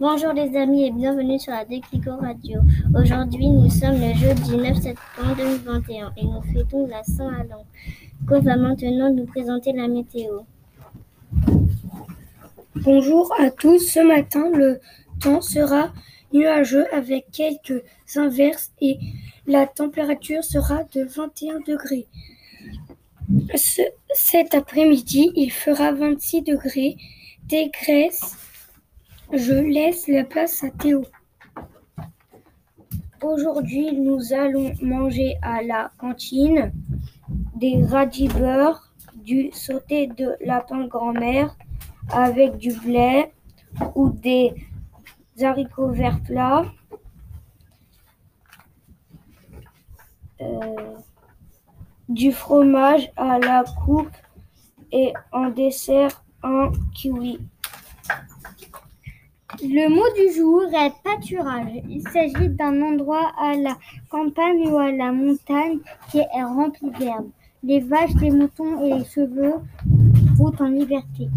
Bonjour les amis et bienvenue sur la Déclico Radio. Aujourd'hui nous sommes le jeudi 9 septembre 2021 et nous fêtons la Saint-Alain. Qu'on va maintenant nous présenter la météo. Bonjour à tous, ce matin le temps sera nuageux avec quelques inverses et la température sera de 21 degrés. Ce- cet après-midi, il fera 26 degrés. Dégraisse, je laisse la place à Théo. Aujourd'hui, nous allons manger à la cantine des radis beurre, du sauté de lapin grand-mère avec du blé ou des haricots verts plats. Euh, du fromage à la coupe et en dessert un kiwi. Le mot du jour est pâturage. Il s'agit d'un endroit à la campagne ou à la montagne qui est rempli d'herbe. Les vaches, les moutons et les chevaux vont en liberté.